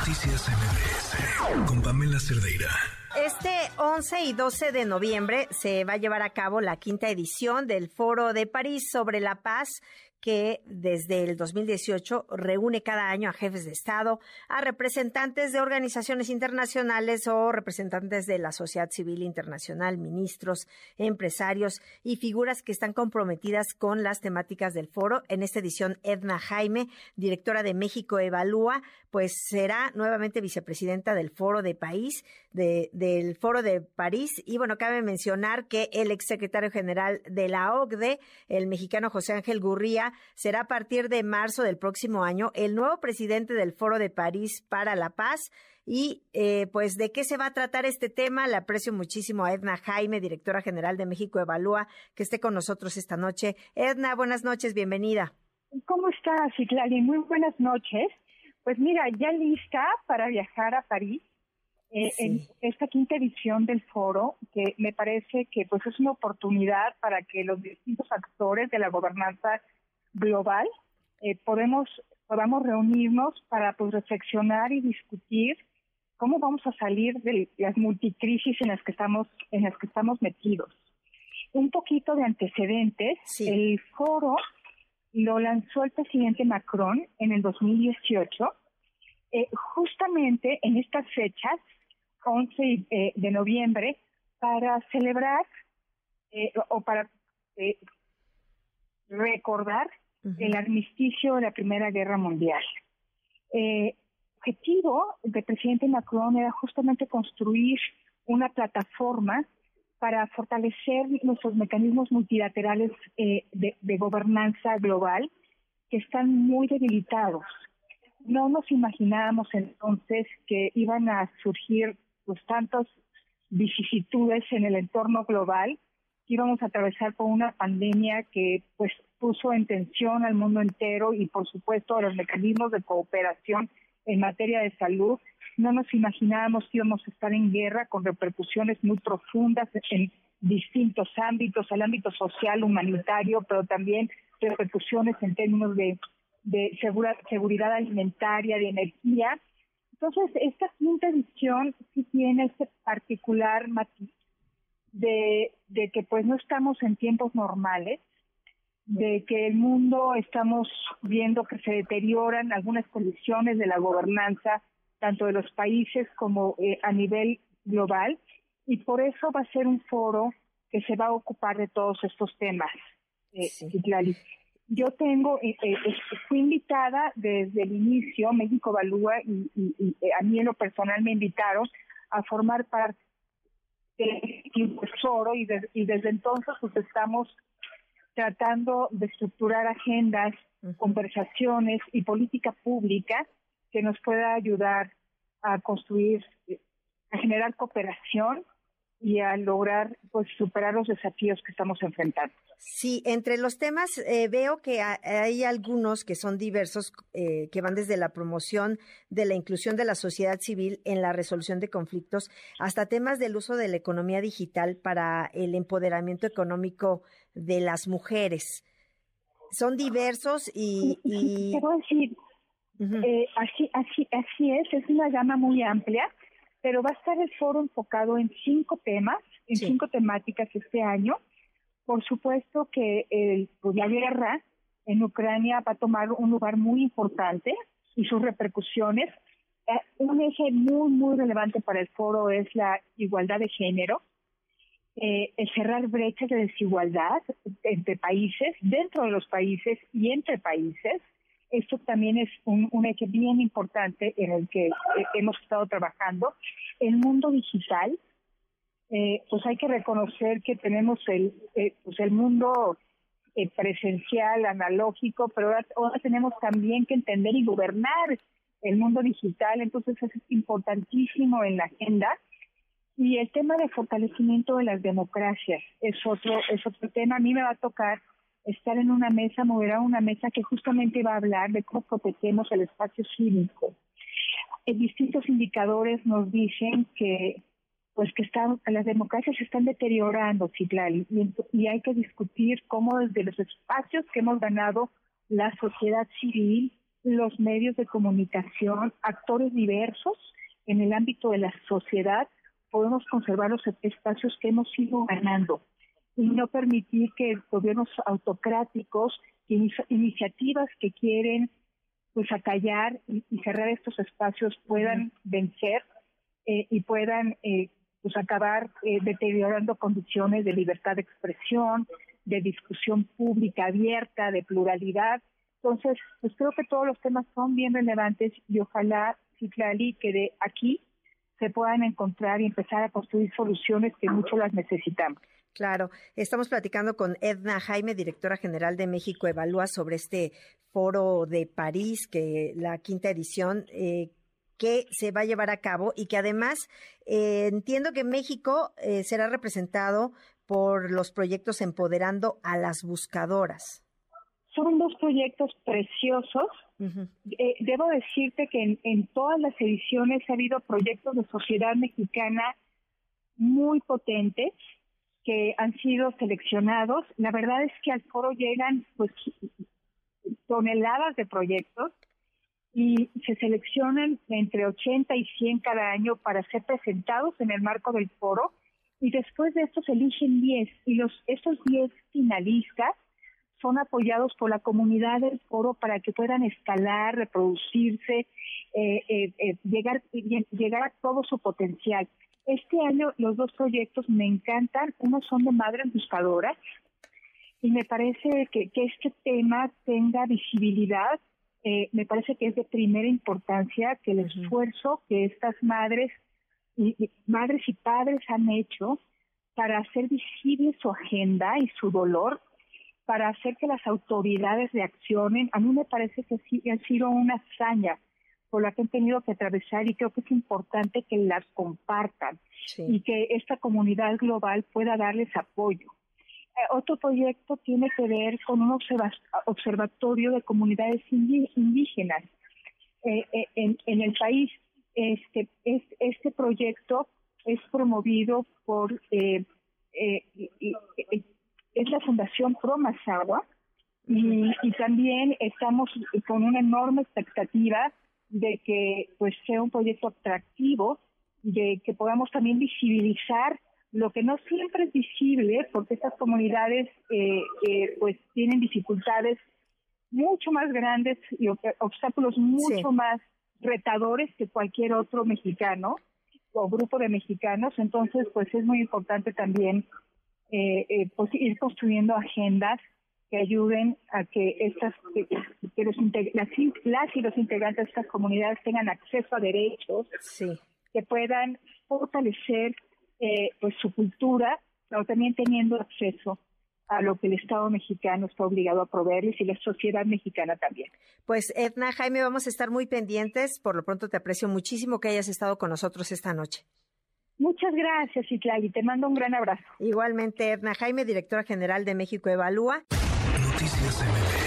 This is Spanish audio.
Noticias MBS con Pamela Cerdeira. Este 11 y 12 de noviembre se va a llevar a cabo la quinta edición del Foro de París sobre la paz que desde el 2018 reúne cada año a jefes de Estado, a representantes de organizaciones internacionales o representantes de la sociedad civil internacional, ministros, empresarios y figuras que están comprometidas con las temáticas del foro. En esta edición, Edna Jaime, directora de México Evalúa, pues será nuevamente vicepresidenta del Foro de País, de, del Foro de París. Y bueno, cabe mencionar que el exsecretario general de la OCDE, el mexicano José Ángel Gurría, será a partir de marzo del próximo año el nuevo presidente del Foro de París para la Paz. Y eh, pues de qué se va a tratar este tema, le aprecio muchísimo a Edna Jaime, directora general de México Evalúa, que esté con nosotros esta noche. Edna, buenas noches, bienvenida. ¿Cómo estás, Citlali? Muy buenas noches. Pues mira, ya lista para viajar a París eh, en esta quinta edición del foro, que me parece que pues es una oportunidad para que los distintos actores de la gobernanza global eh, podemos podamos reunirnos para pues reflexionar y discutir cómo vamos a salir de las multicrisis en las que estamos en las que estamos metidos. Un poquito de antecedentes, el foro lo lanzó el presidente Macron en el 2018 eh, justamente en estas fechas, 11 eh, de noviembre, para celebrar eh, o para recordar el armisticio de la Primera Guerra Mundial. El objetivo del presidente Macron era justamente construir una plataforma para fortalecer nuestros mecanismos multilaterales de gobernanza global que están muy debilitados no nos imaginábamos entonces que iban a surgir pues tantas vicisitudes en el entorno global, íbamos a atravesar por una pandemia que pues puso en tensión al mundo entero y por supuesto a los mecanismos de cooperación en materia de salud. No nos imaginábamos que íbamos a estar en guerra con repercusiones muy profundas en distintos ámbitos, el ámbito social, humanitario, pero también repercusiones en términos de de seguridad alimentaria, de energía. Entonces, esta quinta edición sí tiene este particular matiz de, de que pues no estamos en tiempos normales, de que el mundo estamos viendo que se deterioran algunas condiciones de la gobernanza, tanto de los países como eh, a nivel global, y por eso va a ser un foro que se va a ocupar de todos estos temas. Eh, yo tengo, eh, eh, fui invitada desde el inicio, México Valúa, y, a mí en lo personal me invitaron a formar parte del tesoro y, y desde entonces pues estamos tratando de estructurar agendas, conversaciones y política pública que nos pueda ayudar a construir, a generar cooperación y a lograr pues superar los desafíos que estamos enfrentando. Sí, entre los temas eh, veo que hay algunos que son diversos, eh, que van desde la promoción de la inclusión de la sociedad civil en la resolución de conflictos hasta temas del uso de la economía digital para el empoderamiento económico de las mujeres. Son diversos y... y... decir, eh, así, así, así es, es una gama muy amplia pero va a estar el foro enfocado en cinco temas, en cinco temáticas este año. Por supuesto que el, pues, la guerra en Ucrania va a tomar un lugar muy importante y sus repercusiones. Eh, un eje muy, muy relevante para el foro es la igualdad de género, eh, el cerrar brechas de desigualdad entre países, dentro de los países y entre países, esto también es un, eje bien importante en el que eh, hemos estado trabajando. El mundo digital, eh, pues hay que reconocer que tenemos el, eh, pues el mundo presencial, analógico, pero ahora, tenemos también que entender y gobernar el mundo digital, entonces es importantísimo en la agenda. Y el tema de fortalecimiento de las democracias es otro, es otro tema. A mí me va a tocar estar en una mesa, moderar una mesa que justamente va a hablar de cómo protegemos el espacio cívico. En distintos indicadores nos dicen que pues que están, las democracias están deteriorando, Citlali, y, y hay que discutir cómo desde los espacios que hemos ganado la sociedad civil los medios de comunicación, actores diversos en el ámbito de la sociedad, podemos conservar los espacios que hemos ido ganando y no permitir que gobiernos autocráticos, iniciativas que quieren pues acallar y, cerrar estos espacios puedan vencer eh, y puedan eh, pues acabar eh, deteriorando condiciones de libertad de expresión, de discusión pública abierta, de pluralidad. Entonces, pues creo que todos los temas son bien relevantes y ojalá, Citlali, que de aquí se puedan encontrar y empezar a construir soluciones que mucho las necesitamos. Claro, estamos platicando con Edna Jaime, directora general de México Evalúa, sobre este foro de París, que la quinta edición eh, que se va a llevar a cabo y que además eh, entiendo que México eh, será representado por los proyectos Empoderando a las Buscadoras. Son dos proyectos preciosos. Debo decirte que en, en todas las ediciones ha habido proyectos de sociedad mexicana muy potentes que han sido seleccionados. La verdad es que al foro llegan pues toneladas de proyectos y se seleccionan entre 80 y 100 cada año para ser presentados en el marco del foro y después de esto se eligen 10 y los esos 10 finalistas son apoyados por la comunidad del foro para que puedan escalar, reproducirse, eh, eh, eh llegar, llegar a todo su potencial. Este año los dos proyectos me encantan. Uno son de madres buscadoras y me parece que, este tema tenga visibilidad. Eh, me parece que es de primera importancia que el esfuerzo que estas madres y, madres y padres han hecho para hacer visible su agenda y su dolor, para hacer que las autoridades reaccionen. A mí me parece que sí ha sido una hazaña por la que han tenido que atravesar y creo que es importante que las compartan y que esta comunidad global pueda darles apoyo. Eh, otro proyecto tiene que ver con un observatorio de comunidades indígenas eh, eh, en, en, el país. Este, este proyecto es promovido por es la Fundación Pro Mazagua y, y también estamos con una enorme expectativa de que pues sea un proyecto atractivo, de que podamos también visibilizar lo que no siempre es visible, porque estas comunidades eh, eh, pues tienen dificultades mucho más grandes y obstáculos mucho más retadores que cualquier otro mexicano o grupo de mexicanos. Entonces, pues es muy importante también eh, pues ir construyendo agendas que ayuden a que estas que, los las, las, y los integrantes de estas comunidades tengan acceso a derechos, que puedan fortalecer eh, pues su cultura, pero también teniendo acceso a lo que el Estado mexicano está obligado a proveerles y la sociedad mexicana también. Pues Edna, Jaime, vamos a estar muy pendientes. Por lo pronto te aprecio muchísimo que hayas estado con nosotros esta noche. Muchas gracias, Itlali. Te mando un gran abrazo. Igualmente, Edna Jaime, directora general de México Evalúa. Noticias MBS